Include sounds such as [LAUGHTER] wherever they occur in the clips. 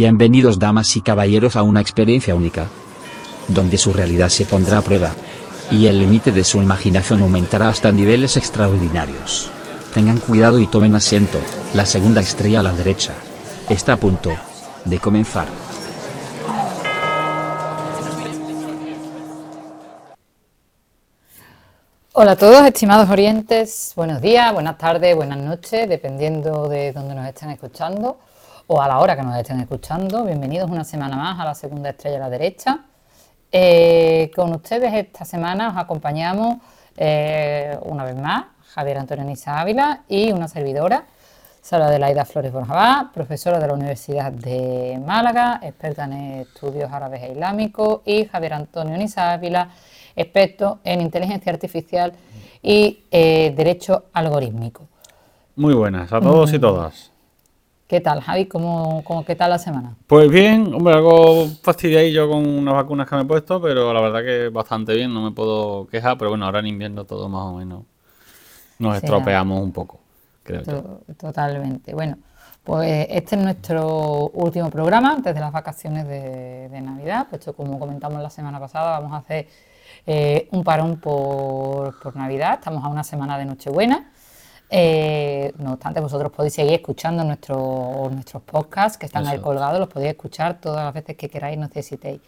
Bienvenidos damas y caballeros a una experiencia única, donde su realidad se pondrá a prueba, y el límite de su imaginación aumentará hasta niveles extraordinarios. Tengan cuidado y tomen asiento, la segunda estrella a la derecha. Está a punto de comenzar. Hola a todos, estimados orientes. Buenos días, buenas tardes, buenas noches, dependiendo de dónde nos estén escuchando o a la hora que nos estén escuchando. Bienvenidos una semana más a la segunda estrella a la derecha. Eh, con ustedes esta semana os acompañamos eh, una vez más Javier Antonio Nisa Ávila y una servidora, Sara Adelaida Flores Borjabá, profesora de la Universidad de Málaga, experta en estudios árabes e islámicos, y Javier Antonio Nisa Ávila, experto en inteligencia artificial y eh, derecho algorítmico. Muy buenas a todos y todas. ¿Qué tal, Javi? ¿Cómo, cómo, qué tal la semana? Pues bien, hombre, algo fastidiadillo con unas vacunas que me he puesto, pero la verdad que bastante bien, no me puedo quejar, pero bueno, ahora en invierno todo más o menos nos estropeamos un poco, creo to Totalmente. Bueno, pues este es nuestro último programa antes de las vacaciones de, de Navidad, puesto como comentamos la semana pasada, vamos a hacer eh, un parón por, por, Navidad, estamos a una semana de Nochebuena. Eh, no obstante, vosotros podéis seguir escuchando nuestro, nuestros podcasts que están Eso. ahí colgados, los podéis escuchar todas las veces que queráis, necesitéis.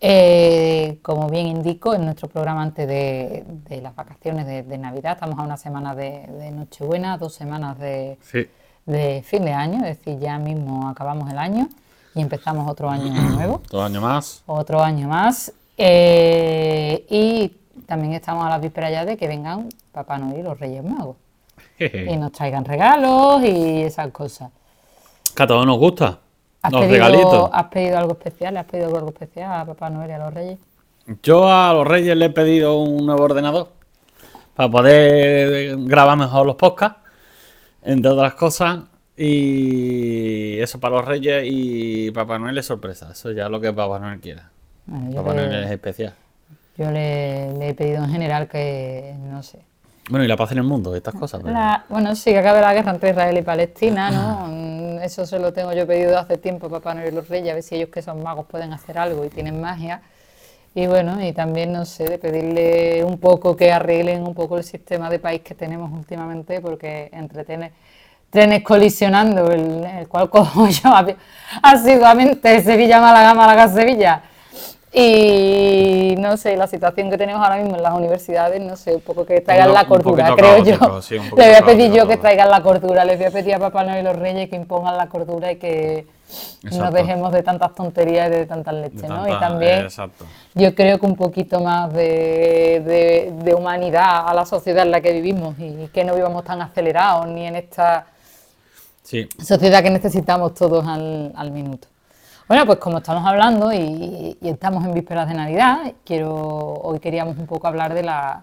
Eh, como bien indico, en nuestro programa antes de, de las vacaciones de, de, Navidad, estamos a una semana de, de Nochebuena, dos semanas sí. de fin de año, es decir, ya mismo acabamos el año y empezamos otro año [CLEARS THROAT] nuevo. Otro año más. Otro año más. Eh, y también estamos a la víspera ya de que vengan Papá Noel y los Reyes Magos. [LAUGHS] y nos traigan regalos y esas cosas. Que a todos nos gusta. ¿Has los pedido, regalitos. ¿Has pedido algo especial? ¿Has pedido algo especial a Papá Noel y a los Reyes? Yo a los Reyes le he pedido un nuevo ordenador para poder grabar mejor los podcasts, entre otras cosas. Y eso para los Reyes y Papá Noel es sorpresa. Eso ya es lo que Papá Noel quiera. Bueno, Papá le, Noel es especial. Yo le, le, he pedido en general que, no sé. Bueno, y la paz en el mundo, estas cosas. Pero... La, bueno, sí, que acabe la guerra entre Israel y Palestina, ¿no? [CLEARS THROAT] Eso se lo tengo yo pedido hace tiempo a Papá Noel y los Reyes, a ver si ellos que son magos pueden hacer algo y tienen magia. Y bueno, y también, no sé, de pedirle un poco que arreglen un poco el sistema de país que tenemos últimamente, porque entretiene trenes colisionando, el, el cual [LAUGHS] cojo yo asiduamente Sevilla-Málaga, Málaga-Sevilla. Y no sé, la situación que tenemos ahora mismo en las universidades, no sé, un poco que traigan un, la cordura, creo yo. Sí, [LAUGHS] le voy a pedir yo que traigan la cordura, les voy a pedir a Papá Noel y los Reyes que impongan la cordura y que Exacto. nos dejemos de tantas tonterías y de tantas leches, de ¿no? y también exacto. yo creo que un poquito más de, de, de, humanidad a la sociedad en la que vivimos y que no vivamos tan acelerados ni en esta sí. sociedad que necesitamos todos al, al minuto. Bueno, pues como estamos hablando y, y, estamos en vísperas de Navidad, quiero hoy queríamos un poco hablar de la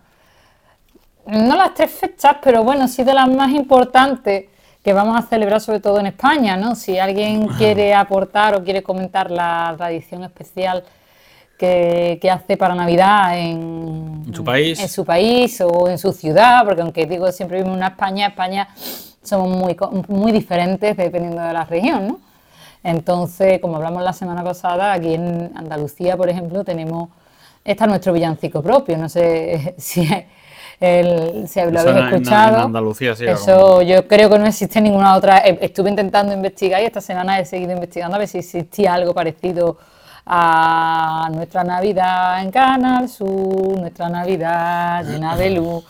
no las tres fechas, pero bueno, sí de las más importantes que vamos a celebrar sobre todo en España, ¿no? Si alguien quiere aportar o quiere comentar la tradición especial que, que hace para Navidad en, en, su país. en su país o en su ciudad, porque aunque digo siempre vivimos en una España, España somos muy, muy diferentes dependiendo de la región, ¿no? Entonces, como hablamos la semana pasada, aquí en Andalucía, por ejemplo, tenemos, está nuestro villancico propio, no sé [LAUGHS] si, el, si lo habéis escuchado. En, en Andalucía, sí, Eso como... yo creo que no existe ninguna otra. Estuve intentando investigar y esta semana he seguido investigando a ver si existía algo parecido a nuestra Navidad en Canal Sur, nuestra Navidad llena de luz,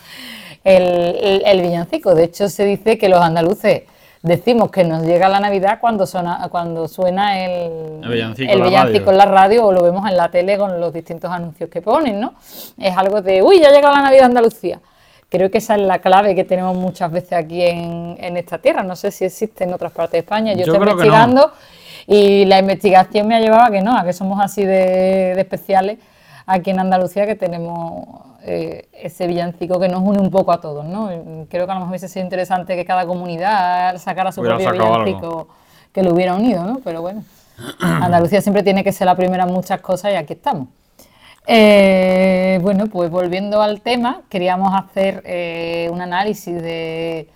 el, el, el villancico. De hecho, se dice que los andaluces decimos que nos llega la Navidad cuando suena, cuando suena el, el villancico, el villancico en la radio o lo vemos en la tele con los distintos anuncios que ponen, ¿no? Es algo de, uy, ya llega la Navidad Andalucía. Creo que esa es la clave que tenemos muchas veces aquí en, en esta tierra. No sé si existe en otras partes de España. Yo, Yo estoy investigando no. y la investigación me ha llevado a que no, a que somos así de, de especiales aquí en Andalucía que tenemos eh, ese villancico que nos une un poco a todos, ¿no? Creo que a lo mejor hubiese sido interesante que cada comunidad sacara su Hubiera propio villancico algo. que lo hubiera unido, ¿no? Pero bueno, [CLEARS THROAT] Andalucía siempre tiene que ser la primera en muchas cosas y aquí estamos. Eh, bueno, pues volviendo al tema, queríamos hacer eh, un análisis de,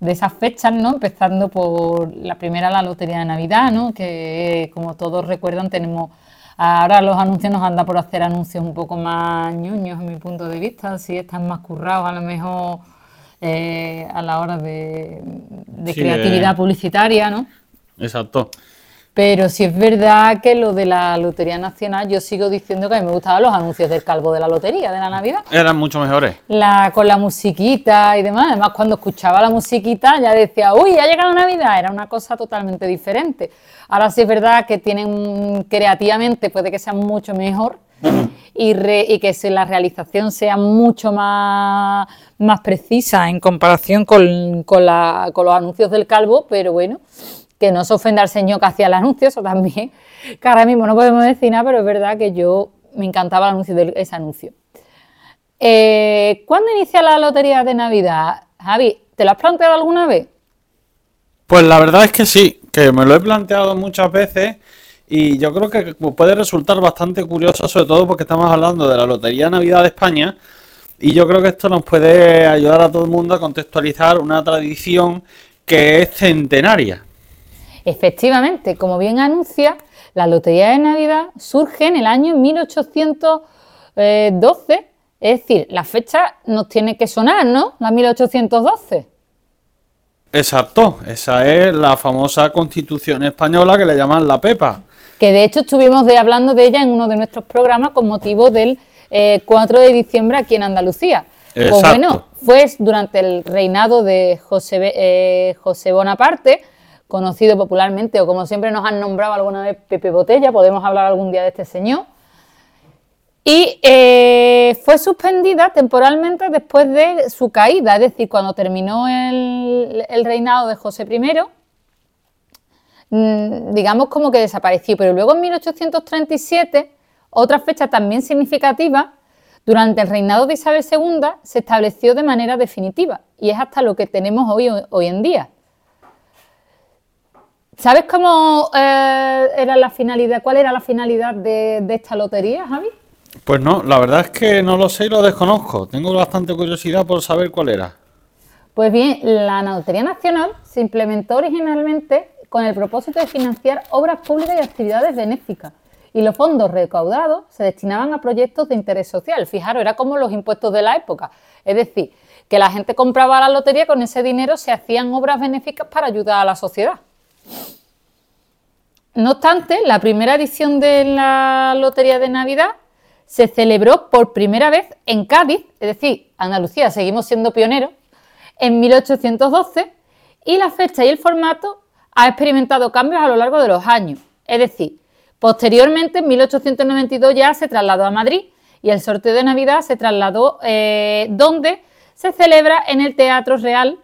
de esas fechas, ¿no? Empezando por la primera, la Lotería de Navidad, ¿no? Que como todos recuerdan tenemos Ahora los anuncios nos anda por hacer anuncios un poco más ñoños, en mi punto de vista, si están más currados a lo mejor eh, a la hora de, creatividad publicitaria, ¿no? Exacto. Pero si es verdad que lo de la Lotería Nacional, yo sigo diciendo que a mí me gustaban los anuncios del calvo de la lotería, de la Navidad. Eran mucho mejores. La, con la musiquita y demás. Además, cuando escuchaba la musiquita ya decía, uy, ha llegado Navidad. Era una cosa totalmente diferente. Ahora sí es verdad que tienen creativamente, puede que sea mucho mejor y, y que la realización sea mucho más, más precisa en comparación con, con, la, con los anuncios del calvo, pero bueno que no se ofenda al señor que hacía el anuncio, eso también, [LAUGHS] que ahora mismo no podemos decir nada, pero es verdad que yo me encantaba el anuncio de ese anuncio. Eh, ¿Cuándo inicia la lotería de Navidad? Javi, ¿te lo has planteado alguna vez? Pues la verdad es que sí, que me lo he planteado muchas veces y yo creo que puede resultar bastante curioso, sobre todo porque estamos hablando de la Lotería Navidad de España y yo creo que esto nos puede ayudar a todo el mundo a contextualizar una tradición que es centenaria. Efectivamente, como bien anuncia, la Lotería de Navidad surge en el año 1812, es decir, la fecha nos tiene que sonar, ¿no? La 1812. Exacto, esa es la famosa constitución española que le llaman la PEPA. Que de hecho estuvimos de, hablando de ella en uno de nuestros programas con motivo del 4 eh, de diciembre aquí en Andalucía. Pues bueno, fue durante el reinado de José, eh, José Bonaparte, conocido popularmente o como siempre nos han nombrado alguna vez Pepe Botella, podemos hablar algún día de este señor. Y eh, fue suspendida temporalmente después de su caída, es decir, cuando terminó el, reinado de José I, mm, digamos como que desapareció. Pero luego en 1837, otra fecha también significativa, durante el reinado de Isabel II se estableció de manera definitiva y es hasta lo que tenemos hoy, hoy en día. ¿Sabes cómo eh, era la finalidad? ¿Cuál era la finalidad de, esta lotería, Javi? Pues no, la verdad es que no lo sé y lo desconozco. Tengo bastante curiosidad por saber cuál era. Pues bien, la Lotería Nacional se implementó originalmente con el propósito de financiar obras públicas y actividades benéficas. Y los fondos recaudados se destinaban a proyectos de interés social. Fijaros, era como los impuestos de la época. Es decir, que la gente compraba la lotería, con ese dinero se hacían obras benéficas para ayudar a la sociedad. No obstante, la primera edición de la Lotería de Navidad se celebró por primera vez en Cádiz, es decir, Andalucía, seguimos siendo pioneros, en 1812 y la fecha y el formato ha experimentado cambios a lo largo de los años. Es decir, posteriormente, en 1892 ya se trasladó a Madrid y el sorteo de Navidad se trasladó eh, donde se celebra en el Teatro Real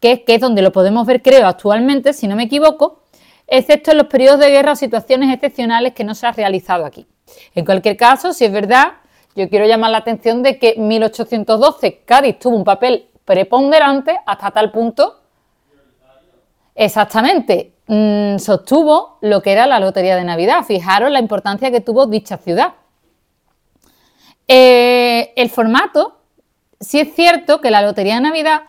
que, es donde lo podemos ver, creo, actualmente, si no me equivoco, excepto en los periodos de guerra o situaciones excepcionales que no se ha realizado aquí. En cualquier caso, si es verdad, yo quiero llamar la atención de que en 1812 Cádiz tuvo un papel preponderante hasta tal punto, exactamente, mm, sostuvo lo que era la Lotería de Navidad. Fijaros la importancia que tuvo dicha ciudad. Eh, el formato, sí es cierto que la Lotería de Navidad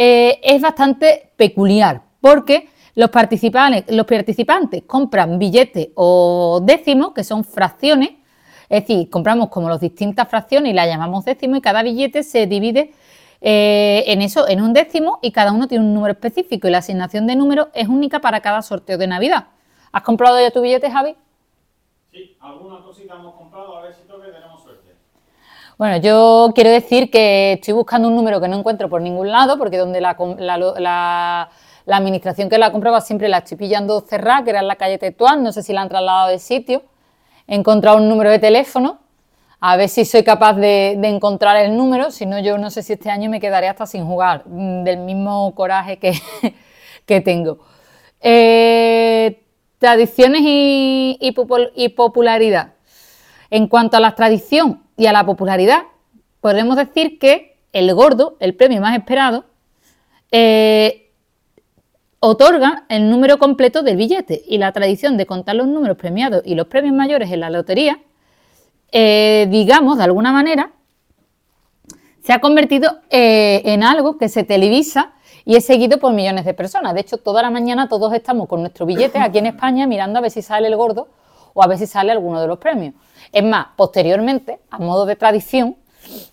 eh, es bastante peculiar porque los participantes, compran billetes o décimos, que son fracciones, es decir, compramos como las distintas fracciones y las llamamos décimos y cada billete se divide eh, en eso, en un décimo y cada uno tiene un número específico y la asignación de números es única para cada sorteo de Navidad. ¿Has comprado ya tu billete, Javi? Sí, alguna cosita hemos comprado, a ver si toque tenemos suerte. Bueno, yo quiero decir que estoy buscando un número que no encuentro por ningún lado, porque donde la, administración que la compraba siempre la estoy pillando cerrada, que era en la calle Tetuán, no sé si la han trasladado de sitio. He encontrado un número de teléfono, a ver si soy capaz de, encontrar el número, si no yo no sé si este año me quedaré hasta sin jugar, mm, del mismo coraje que, [LAUGHS] que tengo. Eh, tradiciones y, y popularidad. En cuanto a la tradición, y a la popularidad, podemos decir que el gordo, el premio más esperado, eh, otorga el número completo del billete y la tradición de contar los números premiados y los premios mayores en la lotería, eh, digamos, de alguna manera, se ha convertido eh, en algo que se televisa y es seguido por millones de personas. De hecho, toda la mañana todos estamos con nuestro billete aquí en España mirando a ver si sale el gordo o a ver si sale alguno de los premios. Es más, posteriormente, a modo de tradición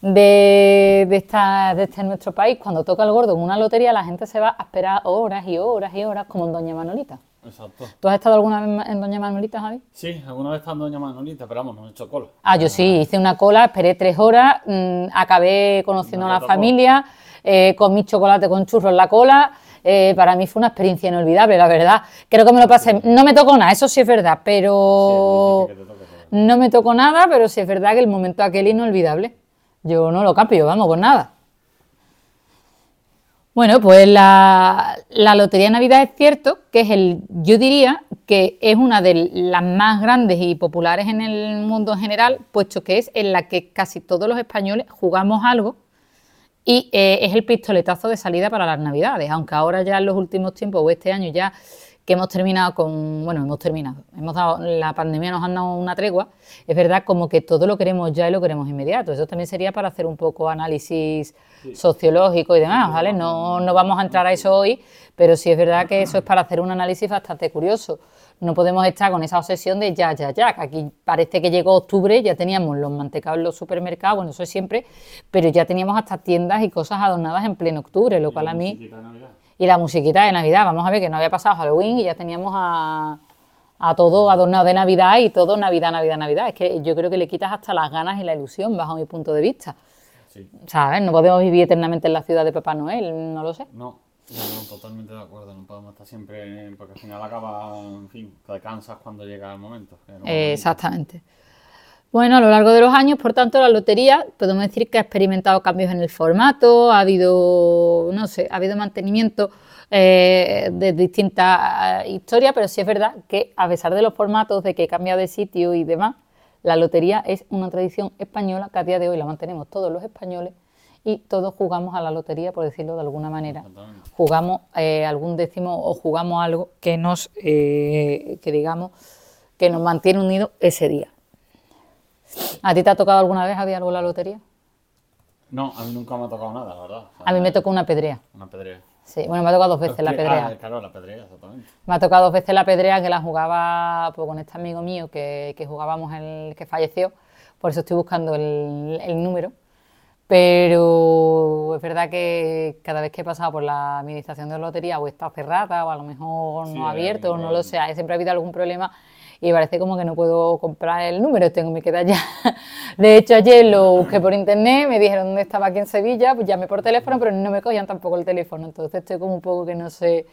de, de, esta, de este nuestro país, cuando toca el gordo en una lotería, la gente se va a esperar horas y horas y horas, como en Doña Manolita. Exacto. ¿Tú has estado alguna vez en Doña Manolita, Javi? Sí, alguna vez estando Doña Manolita, pero vamos, no he hecho cola. Ah, yo sí, hice una cola, esperé tres horas, mm, acabé conociendo No a la familia, eh, comí chocolate con churros en la cola. eh, para mí fue una experiencia inolvidable, la verdad. Creo que me lo pasé. No me tocó nada, eso sí es verdad, pero. Sí, No me tocó nada, pero sí es verdad que el momento aquel inolvidable. Yo no lo cambio, vamos, con nada. Bueno, pues la, la Lotería de Navidad es cierto que es el, yo diría que es una de las más grandes y populares en el mundo en general, puesto que es en la que casi todos los españoles jugamos algo y eh, es el pistoletazo de salida para las Navidades, aunque ahora ya en los últimos tiempos o este año ya que hemos terminado con, bueno, hemos terminado, hemos dado, la pandemia nos ha dado una tregua, es verdad como que todo lo queremos ya y lo queremos inmediato, eso también sería para hacer un poco análisis sociológico y demás, ¿vale? No, no vamos a entrar a eso hoy, pero sí es verdad que eso es para hacer un análisis bastante curioso. No podemos estar con esa obsesión de ya, ya, ya, que aquí parece que llegó octubre, ya teníamos los mantecados en los supermercados, bueno, eso es siempre, pero ya teníamos hasta tiendas y cosas adornadas en pleno octubre, lo cual a mí... Y la musiquita de Navidad, vamos a ver que no había pasado Halloween y ya teníamos a, a todo adornado de Navidad y todo Navidad, Navidad, Navidad. Es que yo creo que le quitas hasta las ganas y la ilusión, bajo mi punto de vista. Sí. ¿Sabes? No podemos vivir eternamente en la ciudad de Papá Noel, no lo sé. No, no, no, totalmente de acuerdo. No podemos estar siempre, porque al final acaba, en fin, te cansas cuando llega el momento. exactamente. Bueno, a lo largo de los años, por tanto, la lotería podemos decir que ha experimentado cambios en el formato, ha habido, no sé, ha habido mantenimiento eh, de distintas eh, historias, pero sí es verdad que a pesar de los formatos, de que cambia de sitio y demás, la lotería es una tradición española que a día de hoy la mantenemos todos los españoles y todos jugamos a la lotería, por decirlo de alguna manera. Jugamos eh, algún décimo o jugamos algo que nos, eh, que digamos, que nos mantiene unidos ese día. ¿A ti te ha tocado alguna vez había algo en la lotería? No, a mí nunca me ha tocado nada, la verdad. O sea, A mí me tocó una pedrea. Una pedrea. Sí, bueno, me ha tocado dos veces la pedrea. ah, claro, la pedrea, exactamente. Me ha tocado dos veces la pedrea que la jugaba pues, con este amigo mío que, que jugábamos el que falleció. Por eso estoy buscando el, el número. Pero es verdad que cada vez que he pasado por la administración de lotería o está cerrada o a lo mejor Sí, no hay abierto o no lo sé, siempre ha habido algún problema y parece como que no puedo comprar el número, tengo me queda ya. [LAUGHS] De hecho, ayer lo busqué por internet, me dijeron dónde estaba aquí en Sevilla, pues llamé por teléfono, pero no me cogían tampoco el teléfono, entonces estoy como un poco que no sé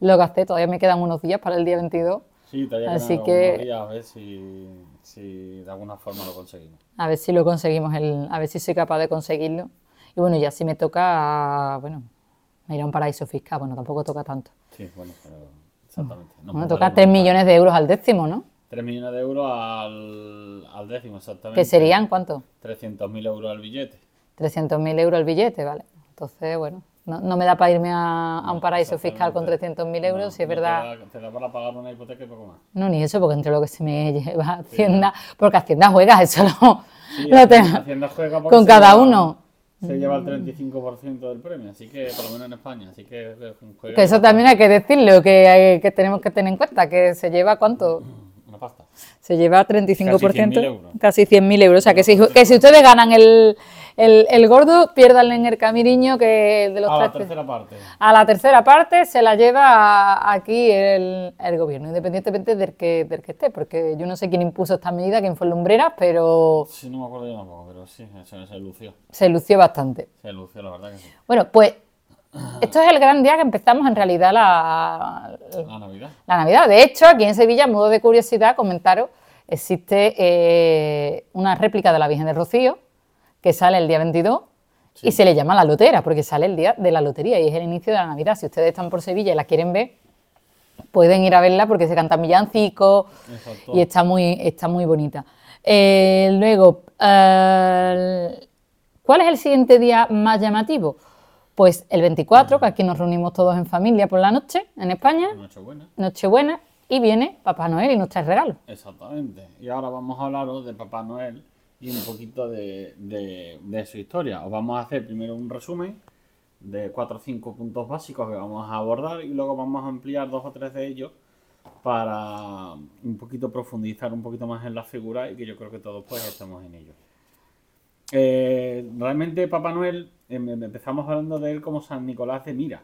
lo que hacer, todavía me quedan unos días para el día 22, Sí, todavía Así que- días a ver si, si de alguna forma lo conseguimos. a ver si lo conseguimos, el, a ver si soy capaz de conseguirlo. Y bueno, ya si me toca, bueno, me irá a un paraíso fiscal, bueno, tampoco toca tanto. Sí, bueno, pero exactamente. No Bueno, toca 3 estar- millones de euros al décimo, ¿no? 3 millones de euros al, al décimo, exactamente. Que serían, ¿cuánto? 300.000 euros al billete. 300.000 euros el billete, ¿vale? Entonces, bueno, no, no me da para irme a, a un paraíso fiscal con 300.000 euros, No, si es no te verdad. da- Te da para pagar una hipoteca y poco más. No, ni eso, porque entre lo que se me [LAUGHS] lleva Hacienda, porque Hacienda juega, eso lo, Sí, lo Hacienda- tengo. Hacienda juega porque con cada uno. Se lleva el 35% del premio, así que por lo menos en España, así que eh, Que eso también hay que decirlo, que, hay- que tenemos que tener en cuenta, que se lleva cuánto, [CLEARS THROAT] una pasta. se lleva 35%, Casi 100.000 euros. casi 100.000 euros. O sea, que si, que si ustedes ganan el, el, el gordo, pierdan en el camiriño que el de los A la tercera parte. A la tercera parte se la lleva a- aquí el, el gobierno, independientemente del que, del que esté, porque yo no sé quién impuso esta medida, quién fue Lumbreras, pero Sí, no me acuerdo yo tampoco, pero sí, se, se lució. se lució bastante. Se lució, la verdad que sí. Bueno, pues esto es el gran día que empezamos en realidad la, La Navidad. la Navidad. De hecho, aquí en Sevilla, modo de curiosidad, comentaros, existe eh, una réplica de la Virgen del Rocío que sale el día 22 y se le llama la lotera porque sale el día de la lotería y es el inicio de la Navidad. Si ustedes están por Sevilla y la quieren ver, pueden ir a verla porque se cantan villancicos y está muy, está muy bonita. Eh, luego, eh, ¿cuál es el siguiente día más llamativo? Pues el 24, que aquí nos reunimos todos en familia por la noche en España, Nochebuena. Nochebuena, y viene Papá Noel y nos trae regalos. Exactamente. Y ahora vamos a hablaros de Papá Noel y un poquito de, de- su historia. Os vamos a hacer primero un resumen de 4 o 5 puntos básicos que vamos a abordar y luego vamos a ampliar dos o tres de ellos para un poquito profundizar un poquito más en la figura y que yo creo que todos pues estamos en ello. Eh, realmente Papá Noel, em, em, empezamos hablando de él como San Nicolás de Mira,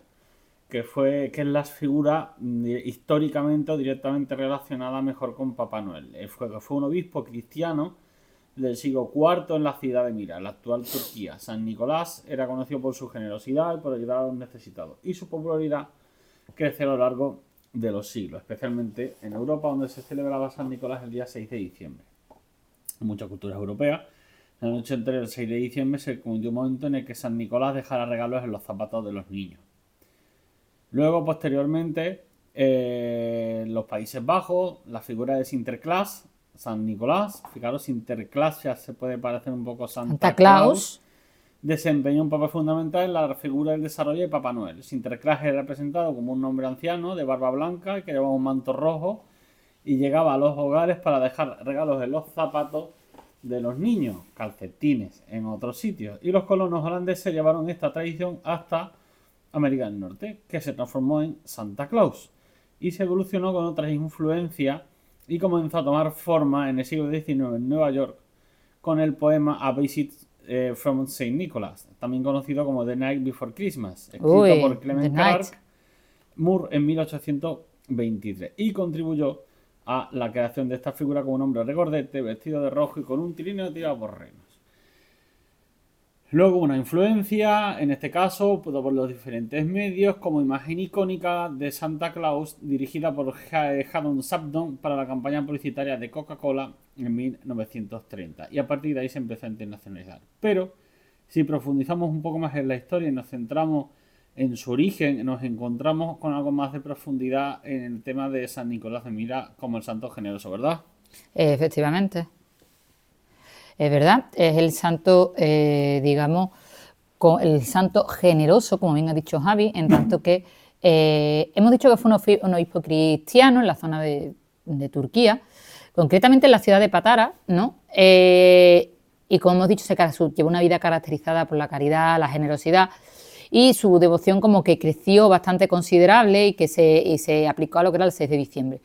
que fue que es la figura mm, históricamente o directamente relacionada mejor con Papá Noel. Fue, fue un obispo cristiano del siglo IV en la ciudad de Mira, la actual Turquía. San Nicolás era conocido por su generosidad y por ayudar a los necesitados, y su popularidad creció a lo largo de los siglos, especialmente en Europa, donde se celebraba San Nicolás el día 6 de diciembre. En muchas culturas europeas, la noche entre el 6 de diciembre se convirtió un momento en el que San Nicolás dejara regalos en los zapatos de los niños. Luego, posteriormente, eh, en los Países Bajos, la figura de Sinterklaas, San Nicolás, fijaros, Sinterklaas ya se puede parecer un poco a Santa, Santa Claus. desempeñó un papel fundamental en la figura del desarrollo de Papá Noel. Sinterklaas era representado como un hombre anciano de barba blanca que llevaba un manto rojo y llegaba a los hogares para dejar regalos en los zapatos de los niños, calcetines en otros sitios. Y los colonos holandeses llevaron esta tradición hasta América del Norte, que se transformó en Santa Claus y se evolucionó con otras influencias y comenzó a tomar forma en el siglo XIX en Nueva York con el poema A Visit eh, from St. Nicholas, también conocido como The Night Before Christmas, escrito Uy, por Clement. Clark Moore en 1823 y contribuyó a la creación de esta figura como un hombre regordete, vestido de rojo y con un trineo tirado por renos. Luego una influencia, en este caso, por los diferentes medios, como imagen icónica de Santa Claus, dirigida por Ha- Haddon Sabdon para la campaña publicitaria de Coca-Cola en 1930. Y a partir de ahí se empezó a internacionalizar. Pero, si profundizamos un poco más en la historia y nos centramos en su origen, nos encontramos con algo más de profundidad en el tema de San Nicolás de Mira como el santo generoso, ¿verdad? Efectivamente. Es verdad, es el santo, eh, digamos, co- el santo generoso, como bien ha dicho Javi, en tanto que eh, hemos dicho que fue un, un obispo cristiano en la zona de, Turquía, concretamente en la ciudad de Patara, ¿no? Eh, y como hemos dicho, se llevó una vida caracterizada por la caridad, la generosidad y su devoción como que creció bastante considerable y que se, y se aplicó a lo que era el 6 de diciembre.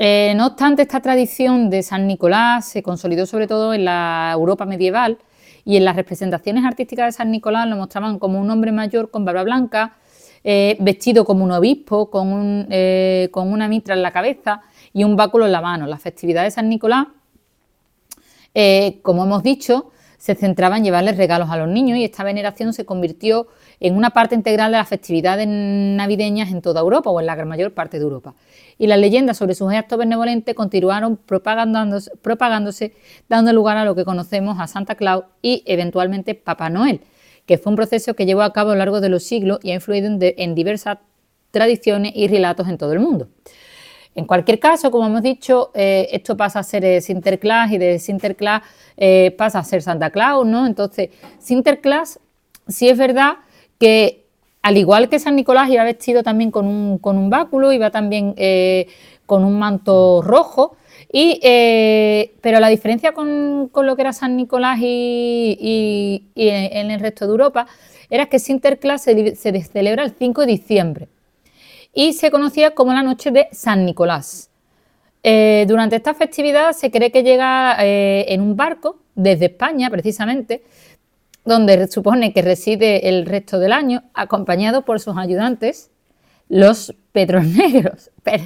Eh, no obstante, esta tradición de San Nicolás se consolidó sobre todo en la Europa medieval y en las representaciones artísticas de San Nicolás lo mostraban como un hombre mayor con barba blanca, eh, vestido como un obispo, con, un, eh, una mitra en la cabeza y un báculo en la mano. La festividad de San Nicolás, como hemos dicho, se centraba en llevarles regalos a los niños y esta veneración se convirtió en una parte integral de las festividades navideñas en toda Europa o en la gran mayor parte de Europa. Y las leyendas sobre sus actos benevolentes continuaron propagándose, dando lugar a lo que conocemos a Santa Claus y eventualmente Papá Noel, que fue un proceso que llevó a cabo a lo largo de los siglos y ha influido en, diversas tradiciones y relatos en todo el mundo. En cualquier caso, como hemos dicho, eh, esto pasa a ser eh, Sinterklaas y de Sinterklaas eh, pasa a ser Santa Claus, ¿no? Entonces, Sinterklaas sí es verdad que al igual que San Nicolás iba vestido también con un, con un báculo, iba también eh, con un manto rojo, y, eh, pero la diferencia con, con lo que era San Nicolás y, en, el resto de Europa era que Sinterklaas se, se celebra el 5 de diciembre y se conocía como la noche de San Nicolás. Eh, durante esta festividad se cree que llega en un barco desde España, precisamente, donde supone que reside el resto del año, acompañado por sus ayudantes, los Pedros Negros. [LAUGHS] Pero-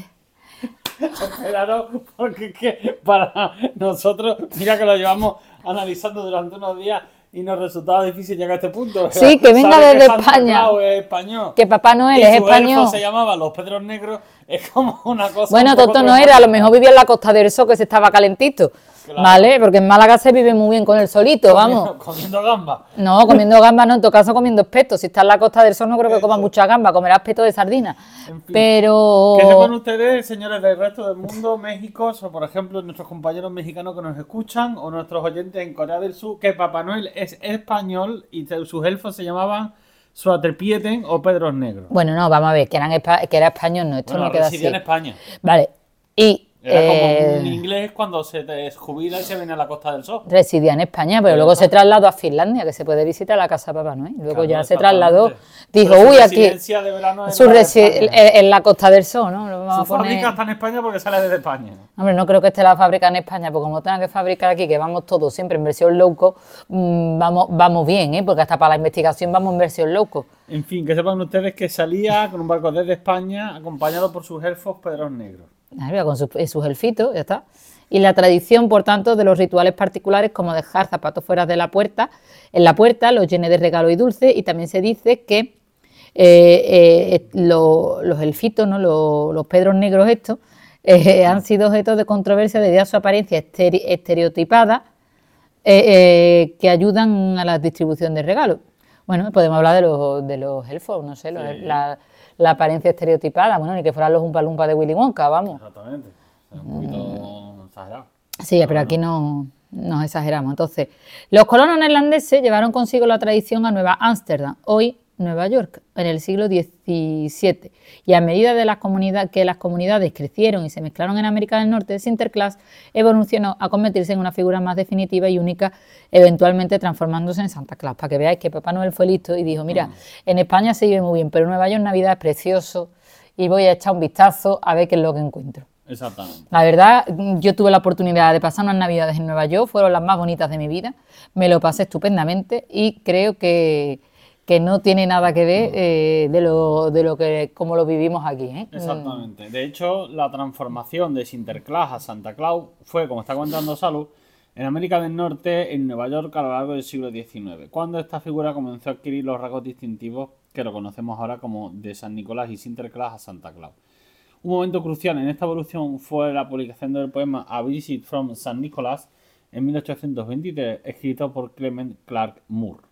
Claro, porque es que para nosotros, mira que lo llevamos analizando durante unos días y nos resultaba difícil llegar a este punto. Sí, que venga desde Santa España. Es español. que Papá Noel y es su español. se llamaba Los Pedros Negros, es como una cosa. Bueno, un tonto no era, a lo mejor vivía en la Costa del Sol que se estaba calentito. Claro. ¿Vale? Porque en Málaga se vive muy bien con el solito, vamos. [LAUGHS] Comiendo, gamba. No, comiendo gamba no, en todo caso comiendo espeto. Si está en la Costa del Sol no creo que coma mucha gamba, comerá espeto de sardina. En fin. Pero... ¿Qué sepan ustedes, señores del resto del mundo, México, o por ejemplo nuestros compañeros mexicanos que nos escuchan, o nuestros oyentes en Corea del Sur, que Papá Noel es español y sus elfos se llamaban Suaterpieten o Pedros Negros? Bueno, no, vamos a ver, que, eran que era español, no, esto Bueno, no queda así. en España. Vale, y Era como Eh, un inglés cuando se te jubila y se viene a la Costa del Sol. residía en España, pero Pero luego está- se trasladó a Finlandia, que se puede visitar la casa de Papá Noel. Luego Claro, ya se trasladó, dijo, uy, aquí, de verano su la de en la Costa del Sol, ¿no? Vamos Su a poner- fábrica está en España porque sale desde España. Hombre, no creo que esté la fábrica en España, porque como tengan que fabricar aquí, que vamos todos siempre en versión low cost, mm, vamos, vamos bien, ¿eh? porque hasta para la investigación vamos en versión low cost. En fin, que sepan ustedes que salía con un barco desde España acompañado por sus elfos pedros negros. Con sus, eh, sus elfitos, ya está. Y la tradición, por tanto, de los rituales particulares, como dejar zapatos fuera de la puerta, en la puerta, los llene de regalo y dulce, y también se dice que eh, eh, lo- los elfitos, ¿no? los, los pedros negros estos, eh, han sido objeto de controversia debido a su apariencia estere- estereotipada, que ayudan a la distribución de regalos. Bueno, podemos hablar de los, de los elfos, no sé, los- la, la apariencia estereotipada, bueno, ni que fueran los Umpa Lumpa de Willy Wonka, vamos. Exactamente. Es un poquito exagerado. Sí, pero aquí no nos exageramos. Entonces, los colonos neerlandeses llevaron consigo la tradición a Nueva Ámsterdam, hoy Nueva York, en el siglo XVII. Y a medida de las que las comunidades crecieron y se mezclaron en América del Norte, Sinterklaas evolucionó a convertirse en una figura más definitiva y única, eventualmente transformándose en Santa Claus. Para que veáis que Papá Noel fue listo y dijo, mira, en España se vive muy bien, pero Nueva York Navidad es precioso y voy a echar un vistazo a ver qué es lo que encuentro. Exactamente. La verdad, yo tuve la oportunidad de pasar unas navidades en Nueva York, fueron las más bonitas de mi vida, me lo pasé estupendamente y creo que, que no tiene nada que ver eh, de, lo, de lo que como lo vivimos aquí. ¿eh? Exactamente. De hecho, la transformación de Sinterklaas a Santa Claus fue, como está contando Salud, en América del Norte, en Nueva York a lo largo del siglo XIX, cuando esta figura comenzó a adquirir los rasgos distintivos que lo conocemos ahora como de San Nicolás y Sinterklaas a Santa Claus. Un momento crucial en esta evolución fue la publicación del poema A Visit from San Nicolás en 1823, escrito por Clement Clark Moore.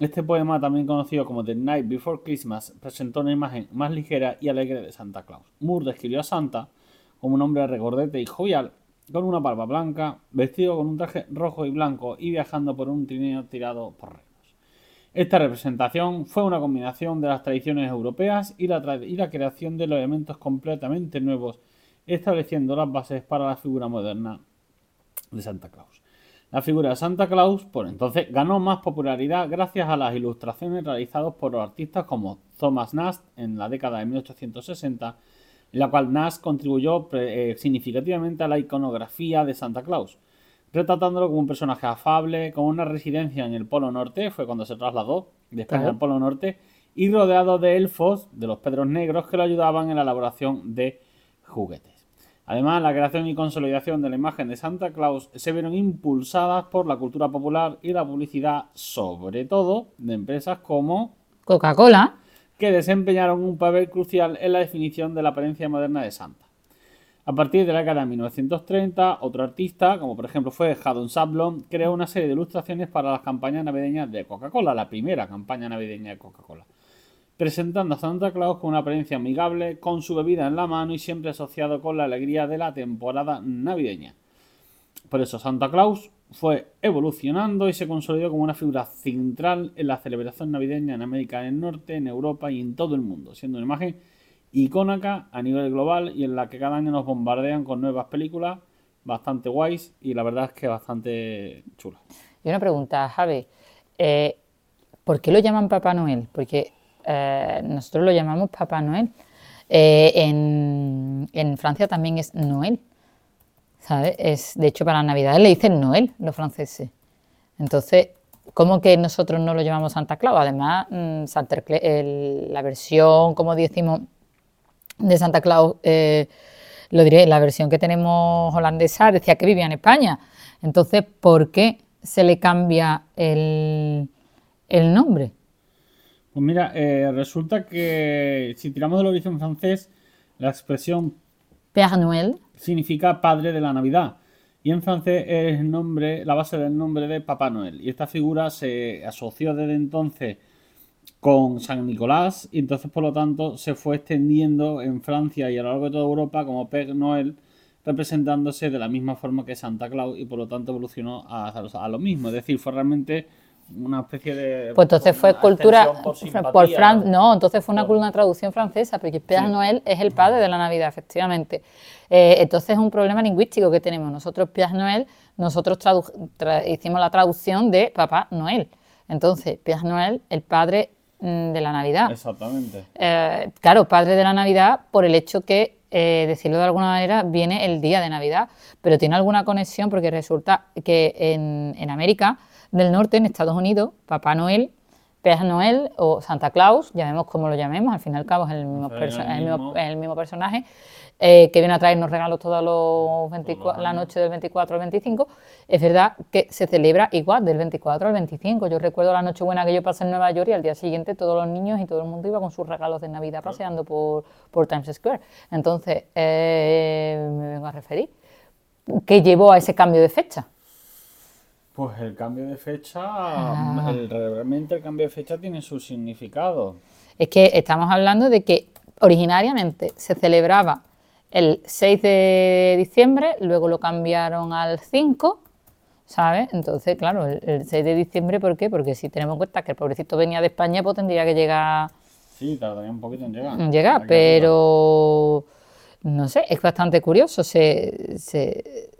Este poema, también conocido como The Night Before Christmas, presentó una imagen más ligera y alegre de Santa Claus. Moore describió a Santa como un hombre regordete y jovial, con una barba blanca, vestido con un traje rojo y blanco y viajando por un trineo tirado por renos. Esta representación fue una combinación de las tradiciones europeas y la, y la creación de los elementos completamente nuevos, estableciendo las bases para la figura moderna de Santa Claus. La figura de Santa Claus, por entonces, ganó más popularidad gracias a las ilustraciones realizadas por artistas como Thomas Nast en la década de 1860, en la cual Nast contribuyó eh, significativamente a la iconografía de Santa Claus, retratándolo como un personaje afable, con una residencia en el Polo Norte, fue cuando se trasladó de España Claro. al Polo Norte, y rodeado de elfos, de los Pedros Negros, que lo ayudaban en la elaboración de juguetes. Además, la creación y consolidación de la imagen de Santa Claus se vieron impulsadas por la cultura popular y la publicidad, sobre todo de empresas como Coca-Cola, que desempeñaron un papel crucial en la definición de la apariencia moderna de Santa. A partir de la década de 1930, otro artista, como por ejemplo fue Haddon Sablon, creó una serie de ilustraciones para las campañas navideñas de Coca-Cola, la primera campaña navideña de Coca-Cola, presentando a Santa Claus con una apariencia amigable, con su bebida en la mano y siempre asociado con la alegría de la temporada navideña. Por eso Santa Claus fue evolucionando y se consolidó como una figura central en la celebración navideña en América del Norte, en Europa y en todo el mundo, siendo una imagen icónica a nivel global y en la que cada año nos bombardean con nuevas películas bastante guays y la verdad es que bastante chulas. Y una pregunta, Javi, eh, ¿por qué lo llaman Papá Noel? Porque eh, nosotros lo llamamos Papá Noel. Eh, en, Francia también es Noel, ¿sabes? Es, de hecho, para Navidad le dicen Noel los franceses. Entonces, ¿cómo que nosotros no lo llamamos Santa Claus? Además, mm, Santa la versión, como decimos, de Santa Claus, eh, lo diré, la versión que tenemos holandesa decía que vivía en España. Entonces, ¿por qué se le cambia el nombre? Pues mira, eh, resulta que si tiramos del origen francés, la expresión Père Noël. significa padre de la Navidad. Y en francés es el nombre, la base del nombre de Papá Noel. Y esta figura se asoció desde entonces con San Nicolás y entonces por lo tanto se fue extendiendo en Francia y a lo largo de toda Europa como Père Noel representándose de la misma forma que Santa Claus y por lo tanto evolucionó a, a lo mismo. Es decir, fue realmente una especie de... Pues entonces fue cultura por, simpatía, por Fran- ¿no? entonces fue una, una traducción francesa, porque Père Sí. Noël es el padre de la Navidad, efectivamente. Eh, entonces es un problema lingüístico que tenemos. Nosotros Père Noël, nosotros tra- hicimos la traducción de Papá Noel. Entonces, Père Noël, el padre mm, de la Navidad. Exactamente. Eh, claro, padre de la Navidad por el hecho que, eh, decirlo de alguna manera, viene el día de Navidad, pero tiene alguna conexión porque resulta que en, en América del Norte, en Estados Unidos, Papá Noel, Père Noel o Santa Claus, llamemos como lo llamemos, al fin y al cabo es el mismo, Es el mismo- mismo. el mismo personaje, eh, que viene a traernos regalos todos los 24 la noche del 24 al 25, es verdad que se celebra igual del 24 al 25. Yo recuerdo la Nochebuena que yo pasé en Nueva York y al día siguiente todos los niños y todo el mundo iba con sus regalos de Navidad paseando por, por Times Square. Entonces, eh, me vengo a referir. ¿Qué llevó a ese cambio de fecha? Pues el cambio de fecha, Ah. el- realmente el cambio de fecha tiene su significado. Es que estamos hablando de que originariamente se celebraba el 6 de diciembre, luego lo cambiaron al 5, ¿sabes? Entonces, claro, el, el 6 de diciembre, ¿por qué? Porque si tenemos en cuenta que el pobrecito venía de España, pues tendría que llegar, Sí, tardaría un poquito en llegar. llegar Aquí arriba. pero no sé, es bastante curioso, se, se,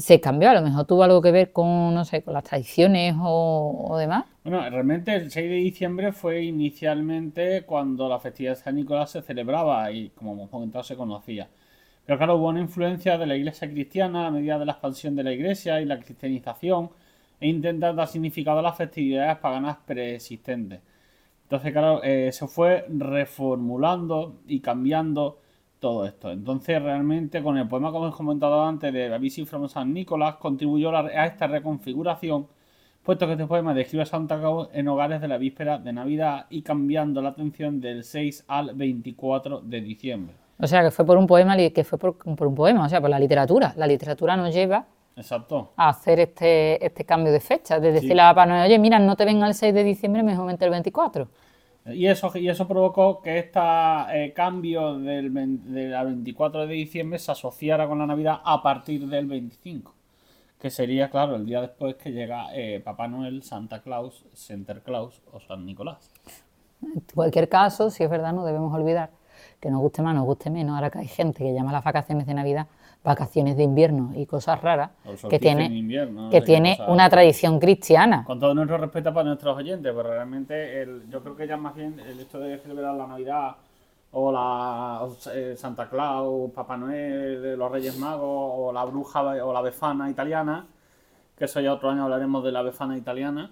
se cambió, a lo mejor tuvo algo que ver con, no sé, con las tradiciones o, demás. Bueno, realmente el 6 de diciembre fue inicialmente cuando la festividad de San Nicolás se celebraba y, como hemos comentado, se conocía. Pero claro, hubo una influencia de la iglesia cristiana a medida de la expansión de la iglesia y la cristianización e intentar dar significado a las festividades paganas preexistentes. Entonces, claro, eh, se fue reformulando y cambiando todo esto. Entonces, realmente, con el poema que hemos comentado antes de Visit from San Nicolás, contribuyó la- a esta reconfiguración, puesto que este poema describe a Santa Claus en hogares de la víspera de Navidad y cambiando la atención del 6 al 24 de diciembre. O sea, que fue por un poema, que fue por, por un poema, o sea, por la literatura. La literatura nos lleva Exacto. a hacer este, este cambio de fecha, de Sí. decirle a Papá Noel, oye, mira, no te venga el 6 de diciembre, mejor vente el 24. Y eso, y eso provocó que este cambio del, del 24 de diciembre se asociara con la Navidad a partir del 25. Que sería, claro, el día después que llega eh, Papá Noel, Santa Claus, Santa Claus o San Nicolás. En cualquier caso, si es verdad, no debemos olvidar que nos guste más, nos guste menos, ahora que hay gente que llama las vacaciones de Navidad vacaciones de invierno y cosas raras, que tiene, en invierno, no que tiene una tradición cristiana. Con todo nuestro respeto para nuestros oyentes, pero realmente el- yo creo que ya más bien el hecho de celebrar la Navidad o la o, eh, Santa Claus, Papá Noel, eh, los Reyes Magos o la bruja o la befana italiana, que eso ya otro año hablaremos de la befana italiana,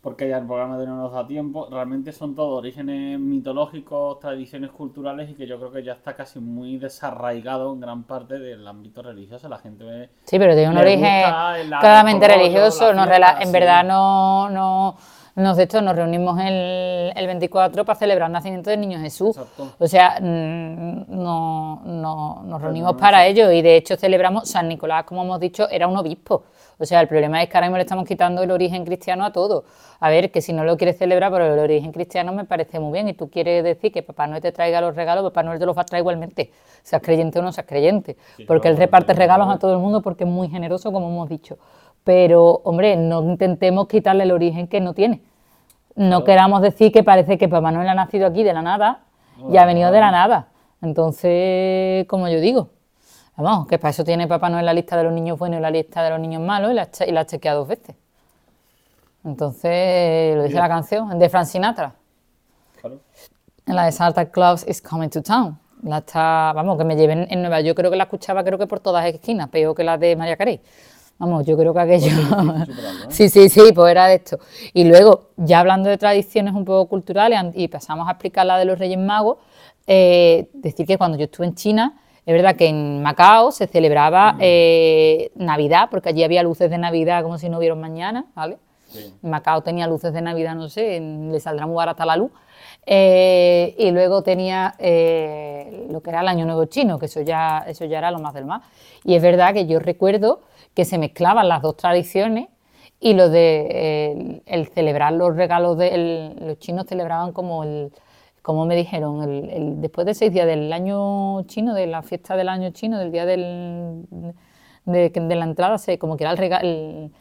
porque ya el programa de no nos da tiempo, realmente son todos orígenes mitológicos, tradiciones culturales y que yo creo que ya está casi muy desarraigado en gran parte del ámbito religioso. La gente ve Sí, pero tiene un origen claramente alcohol, religioso. fiesta, en verdad no, no, nos, de hecho, nos reunimos el, el 24 para celebrar el nacimiento del niño Jesús. Exacto. O sea, mm, no, no- nos reunimos para ello y de hecho celebramos San Nicolás, como hemos dicho, era un obispo. O sea, el problema es que ahora mismo le estamos quitando el origen cristiano a todo. A ver, que si no lo quieres celebrar, pero el origen cristiano me parece muy bien y tú quieres decir que Papá Noel te traiga los regalos, Papá Noel te los va a traer igualmente, seas creyente o no seas creyente, porque él reparte regalos a todo el mundo porque es muy generoso, como hemos dicho. Pero, hombre, no intentemos quitarle el origen que no tiene. No queramos decir que parece que Papá Noel ha nacido aquí de la nada y ha venido de la nada. Entonces, como yo digo, vamos, que para eso tiene Papá Noel la lista de los niños buenos y la lista de los niños malos y la, y la chequea dos veces. Entonces, lo dice la canción de Frank Sinatra. Claro. En la de Santa Claus is coming to town. La está, vamos, que me lleven en Nueva York, creo que la escuchaba creo que por todas esquinas, peor que la de María Carey. Vamos, yo creo que aquello... [LAUGHS] sí, sí, sí, pues era de esto. Y luego, ya hablando de tradiciones un poco culturales y pasamos a explicar la de los Reyes Magos, eh, decir que cuando yo estuve en China, es verdad que en Macao se celebraba eh, Navidad, porque allí había luces de Navidad como si no hubiera mañana, ¿vale? Sí. Macao tenía luces de Navidad, no sé, le saldrá muy barata la luz. Eh, y luego tenía eh, lo que era el Año Nuevo Chino, que eso ya, eso ya era lo más del más. Y es verdad que yo recuerdo que se mezclaban las dos tradiciones y lo de eh, el, el celebrar los regalos de el- los chinos celebraban como el como me dijeron el, el- después de seis días del año chino de la fiesta del año chino del día del de, de la entrada, se, como que era el regalo,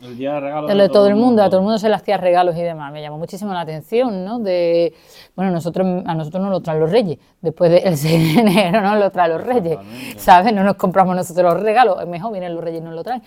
El día de regalos de todo el mundo, a todo el mundo se le hacía regalos y demás. Me llamó muchísimo la atención, ¿no? De, bueno, nosotros, a nosotros nos lo traen los reyes, después del [LAUGHS] 6 de enero nos lo traen los reyes. ¿sabes? No nos compramos nosotros los regalos, es mejor vienen los reyes y nos lo traen.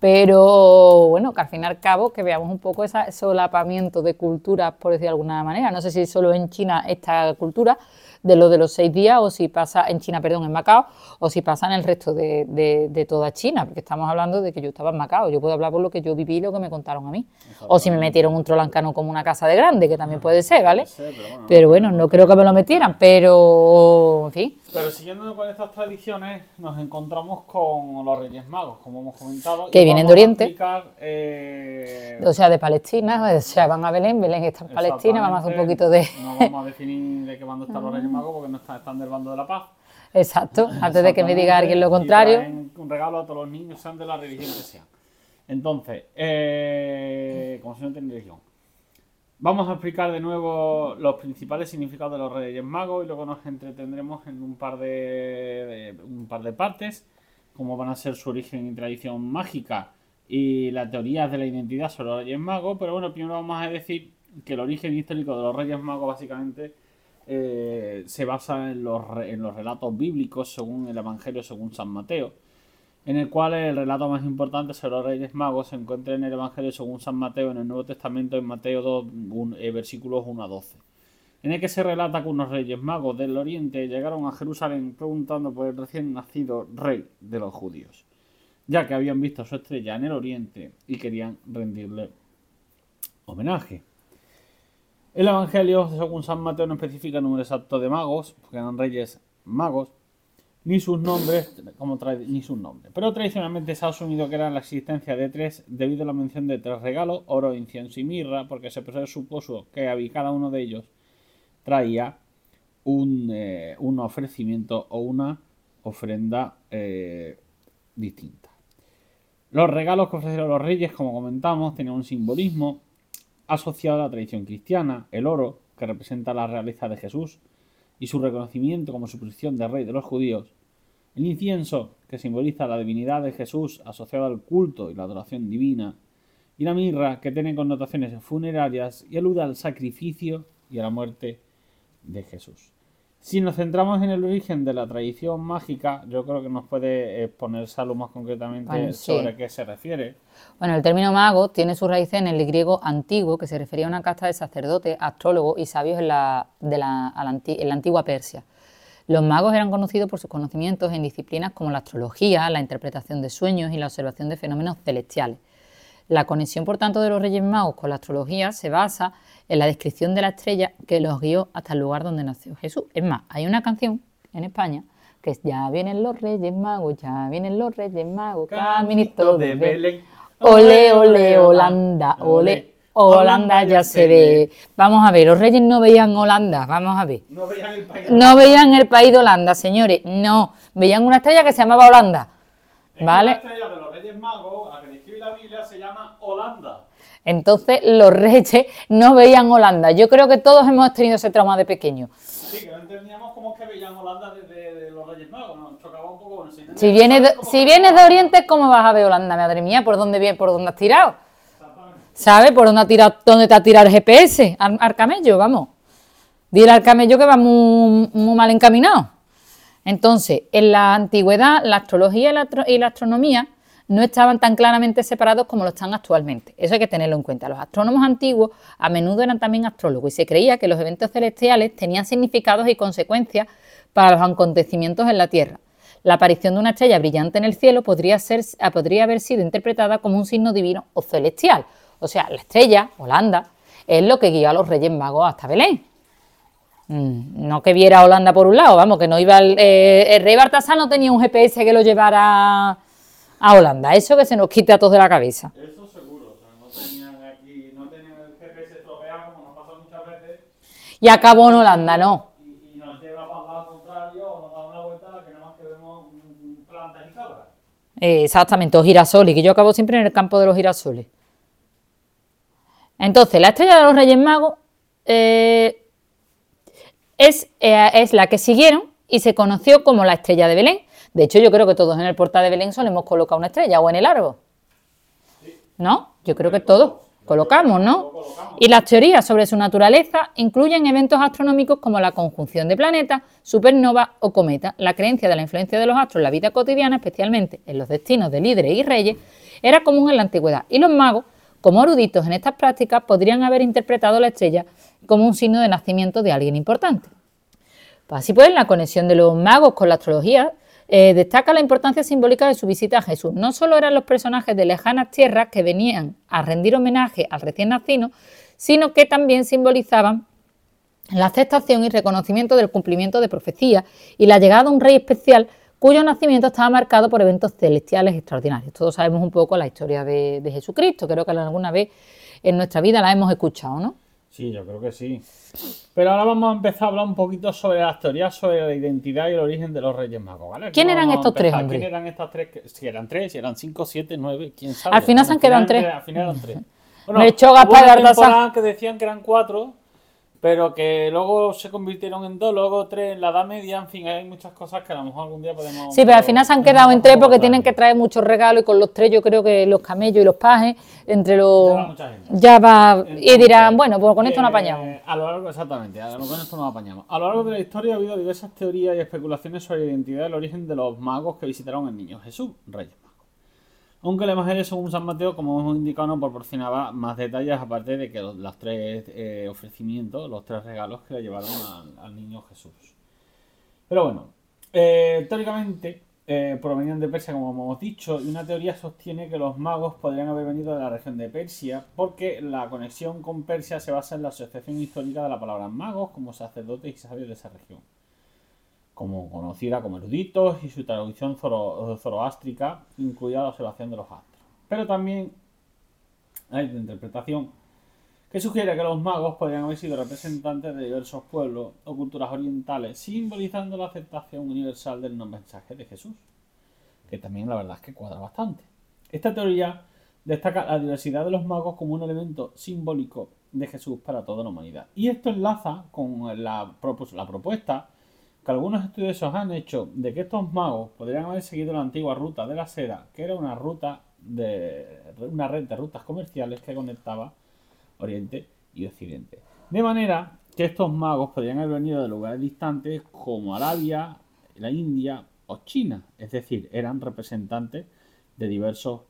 Pero bueno, que al fin y al cabo que veamos un poco ese solapamiento de culturas, por decir de alguna manera. No sé si solo en China esta cultura de lo de los seis días, o si pasa en China, perdón, en Macao, o si pasa en el resto de, de- de toda China, porque estamos hablando de que yo estaba en Macao, yo puedo hablar por lo que yo viví y lo que me contaron a mí. O si me metieron un trolancano como una casa de grande, que también puede ser, ¿vale? Pero bueno, Pero bueno, no creo que me lo metieran, pero en fin. Pero siguiendo con estas tradiciones, nos encontramos con los Reyes Magos, como hemos comentado. Que vienen de Oriente. explicar, eh, O sea, de Palestina, o sea, van a Belén, Belén está en Palestina, vamos a hacer un poquito de... No vamos a definir de qué bando están los Reyes Magos porque no están, están del bando de la paz. Exacto, antes de que me diga alguien lo contrario. un regalo a todos los niños, sean de la religión que sean. Entonces, eh, como si no tienen religión. Vamos a explicar de nuevo los principales significados de los Reyes Magos y luego nos entretendremos en un par de, de- un par de partes, como van a ser su origen y tradición mágica y las teorías de la identidad sobre los Reyes Magos. Pero bueno, primero vamos a decir que el origen histórico de los Reyes Magos básicamente eh, se basa en los, relatos bíblicos según el Evangelio según San Mateo, en el cual el relato más importante sobre los Reyes Magos se encuentra en el Evangelio según San Mateo en el Nuevo Testamento en Mateo 2, un- eh, versículos 1 a 12, en el que se relata que unos Reyes Magos del Oriente llegaron a Jerusalén preguntando por el recién nacido rey de los judíos, ya que habían visto su estrella en el Oriente y querían rendirle homenaje. El Evangelio, según San Mateo, no especifica el número exacto de magos, porque eran reyes magos, ni sus nombres, como ni sus nombres. Pero tradicionalmente se ha asumido que era la existencia de tres debido a la mención de tres regalos, oro, incienso y mirra, porque se presupuso que había- cada uno de ellos traía un, eh, un ofrecimiento o una ofrenda eh, distinta. Los regalos que ofrecieron los reyes, como comentamos, tenían un simbolismo asociado a la tradición cristiana, el oro, que representa la realeza de Jesús y su reconocimiento como su posición de rey de los judíos, el incienso, que simboliza la divinidad de Jesús asociado al culto y la adoración divina, y la mirra, que tiene connotaciones funerarias y alude al sacrificio y a la muerte de Jesús. Si nos centramos en el origen de la tradición mágica, yo creo que nos puede exponer Salud más concretamente Bueno, sí. sobre qué se refiere. Bueno, el término mago tiene su raíz en el griego antiguo, que se refería a una casta de sacerdotes, astrólogos y sabios en la, de la- a la anti- en la antigua Persia. Los magos eran conocidos por sus conocimientos en disciplinas como la astrología, la interpretación de sueños y la observación de fenómenos celestiales. La conexión, por tanto, de los Reyes Magos con la astrología se basa en la descripción de la estrella que los guió hasta el lugar donde nació Jesús. Es más, hay una canción en España que es Ya vienen los Reyes Magos, ya vienen los Reyes Magos, caminito de Belén. Ole, ole, Holanda, ole, Holanda ya se ve. Vamos a ver, los reyes no veían Holanda, vamos a ver. No veían el país. No veían el país de Holanda, señores, no. Veían una estrella que se llamaba Holanda. Es que ¿Vale? La estrella de los Reyes Magos, a que describe la Biblia, se llama Holanda. Entonces los reyes no veían Holanda. Yo creo que todos hemos tenido ese trauma de pequeño. Sí, que no entendíamos cómo es que veían Holanda desde de los Reyes Magos. Nos chocaba un poco. Bueno, si, Si vienes de, si vienes de Oriente, ¿cómo vas a ver Holanda? Madre mía, ¿por dónde vienes? ¿Por dónde has tirado? ¿Sabes? ¿Por dónde, ha tirado, dónde te ha tirado el GPS? Al, al camello, vamos. Dile al camello que va muy, muy mal encaminado. Entonces, en la antigüedad, la astrología y la, astro- y la astronomía no estaban tan claramente separados como lo están actualmente. Eso hay que tenerlo en cuenta. Los astrónomos antiguos a menudo eran también astrólogos y se creía que los eventos celestiales tenían significados y consecuencias para los acontecimientos en la Tierra. La aparición de una estrella brillante en el cielo podría, ser, ah, podría haber sido interpretada como un signo divino o celestial. O sea, la estrella, Holanda, es lo que guió a los Reyes Magos hasta Belén. Mm, No que viera Holanda por un lado, vamos, que no iba el, eh, el rey Baltasar no tenía un GPS que lo llevara a Holanda. Eso que se nos quite a todos de la cabeza. Eso seguro. O sea, no tenían aquí, no tenían el GPS estropeado, como nos pasa muchas veces, Y acabó en Holanda, no. y, y nos lleva para el lado contrario o nos da una vuelta a la que nada más que vemos plantas y cabras. Eh, exactamente, o girasoles, que yo acabo siempre en el campo de los girasoles. Entonces, la estrella de los Reyes Magos eh, es, eh, es la que siguieron y se conoció como la estrella de Belén. De hecho, yo creo que todos en el portal de Belén solemos colocar una estrella o en el árbol. ¿No? Yo creo que todos colocamos, ¿no? Y las teorías sobre su naturaleza incluyen eventos astronómicos como la conjunción de planetas, supernovas o cometas. La creencia de la influencia de los astros en la vida cotidiana, especialmente en los destinos de líderes y reyes, era común en la antigüedad. Y los magos, como eruditos en estas prácticas, podrían haber interpretado la estrella como un signo de nacimiento de alguien importante. Pues así pues, la conexión de los magos con la astrología eh, destaca la importancia simbólica de su visita a Jesús. No solo eran los personajes de lejanas tierras que venían a rendir homenaje al recién nacido, sino que también simbolizaban la aceptación y reconocimiento del cumplimiento de profecías y la llegada de un rey especial cuyo nacimiento estaba marcado por eventos celestiales extraordinarios. Todos sabemos un poco la historia de, de Jesucristo, creo que alguna vez en nuestra vida la hemos escuchado, ¿no? Sí, yo creo que sí. Pero ahora vamos a empezar a hablar un poquito sobre las teorías sobre la identidad y el origen de los Reyes Magos, ¿vale? ¿Quién eran estos tres, ¿Quién eran estas tres? Si eran tres, si eran cinco, siete, nueve, quién sabe. Al final se han quedado tres. Al final eran tres. [LAUGHS] Bueno, Me echó Gaspar una que decían que eran cuatro, pero que luego se convirtieron en dos, luego tres en la Edad Media, en fin, hay muchas cosas que a lo mejor algún día podemos... Sí, pero al final se han quedado en tres porque tienen que traer muchos regalos y con los tres yo creo que los camellos y los pajes, entre los... Ya va, y dirán, bueno, pues con esto no apañamos. Eh, a lo largo, exactamente, a lo con esto no apañamos. A lo largo de la historia ha habido diversas teorías y especulaciones sobre la identidad y el origen de los magos que visitaron el niño Jesús, Reyes aunque el Evangelio según San Mateo, como hemos indicado, no proporcionaba más detalles aparte de que los, tres eh, ofrecimientos, los tres regalos que le llevaron al, niño Jesús. Pero bueno, eh, teóricamente eh, provenían de Persia, como hemos dicho, y una teoría sostiene que los magos podrían haber venido de la región de Persia, porque la conexión con Persia se basa en la asociación histórica de la palabra magos como sacerdotes y sabios de esa región como conocida como eruditos y su traducción zoroástrica, incluida la observación de los astros. Pero también hay una interpretación que sugiere que los magos podrían haber sido representantes de diversos pueblos o culturas orientales, simbolizando la aceptación universal del no mensaje de Jesús, que también la verdad es que cuadra bastante. Esta teoría destaca la diversidad de los magos como un elemento simbólico de Jesús para toda la humanidad. Y esto enlaza con la propuesta que algunos estudiosos han hecho de que estos magos podrían haber seguido la antigua ruta de la seda, que era una ruta de una red de rutas comerciales que conectaba Oriente y Occidente. De manera que estos magos podrían haber venido de lugares distantes como Arabia, la India o China, es decir, eran representantes de diversos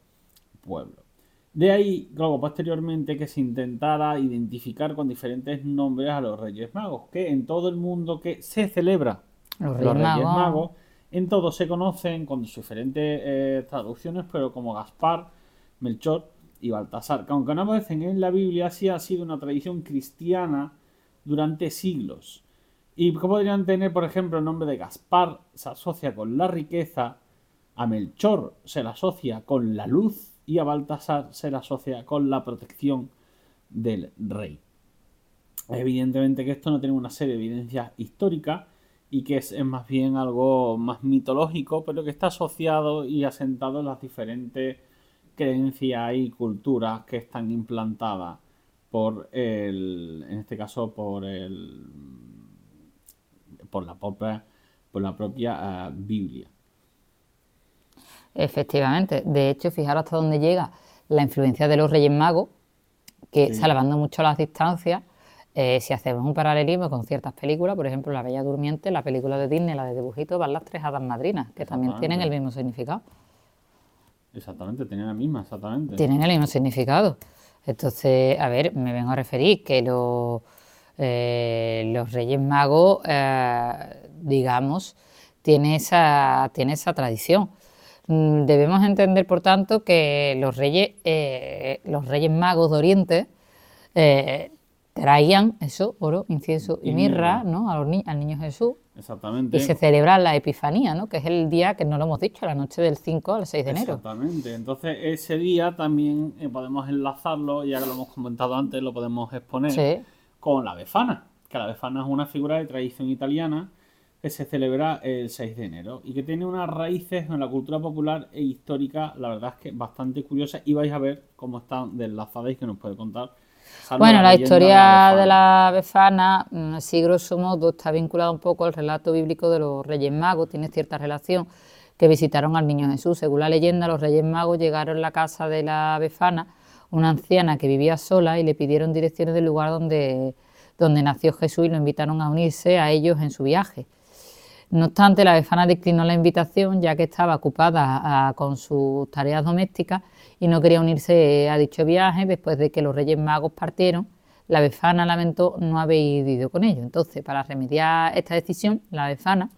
pueblos. De ahí, luego, posteriormente, que se intentara identificar con diferentes nombres a los Reyes Magos, que en todo el mundo que se celebra los Reyes, Magos. En todos se conocen con diferentes eh, traducciones, pero como Gaspar, Melchor y Baltasar, que aunque no aparecen en la Biblia, sí ha sido una tradición cristiana durante siglos. Y que podrían tener, por ejemplo, el nombre de Gaspar se asocia con la riqueza, a Melchor se la asocia con la luz y a Baltasar se la asocia con la protección del rey. Evidentemente que esto no tiene una serie de evidencias históricas, y que es, más bien algo más mitológico, pero que está asociado y asentado en las diferentes creencias y culturas que están implantadas por el, en este caso por el, por la propia, por la propia eh, Biblia. Efectivamente, de hecho, fijaros hasta dónde llega la influencia de los Reyes Magos, que salvando mucho las distancias, eh, si hacemos un paralelismo con ciertas películas, por ejemplo La Bella Durmiente, la película de Disney, la de dibujito, van las tres hadas madrinas, que también tienen el mismo significado. Exactamente, tienen la misma, exactamente. Tienen el mismo significado. Entonces, a ver, me vengo a referir que los, eh, los Reyes Magos, eh, digamos, tiene esa, tiene esa tradición. Mm, debemos entender, por tanto, que los Reyes, los Reyes Magos de Oriente traían eso, oro, incienso y, mirra, ¿no? A al niño Jesús. Exactamente. Y se celebra la Epifanía, ¿no? Que es el día que no lo hemos dicho, la noche del 5 al 6 de enero. Exactamente. Entonces, ese día también eh, podemos enlazarlo, ya que lo hemos comentado antes, lo podemos exponer con la Befana. Que la Befana es una figura de tradición italiana que se celebra el 6 de enero y que tiene unas raíces en la cultura popular e histórica, la verdad es que bastante curiosa y vais a ver cómo están deslazadas y que nos puede contar bueno, la, historia de la Befana, mm, así grosso modo, está vinculada un poco al relato bíblico de los Reyes Magos, tiene cierta relación que visitaron al niño Jesús. Según la leyenda, los Reyes Magos llegaron a la casa de la Befana, una anciana que vivía sola, y le pidieron direcciones del lugar donde, donde nació Jesús y lo invitaron a unirse a ellos en su viaje. No obstante, la Befana declinó la invitación ya que estaba ocupada con sus tareas domésticas y no quería unirse a dicho viaje después de que los Reyes Magos partieron. La Befana lamentó no haber ido con ellos. Entonces, para remediar esta decisión, la Befana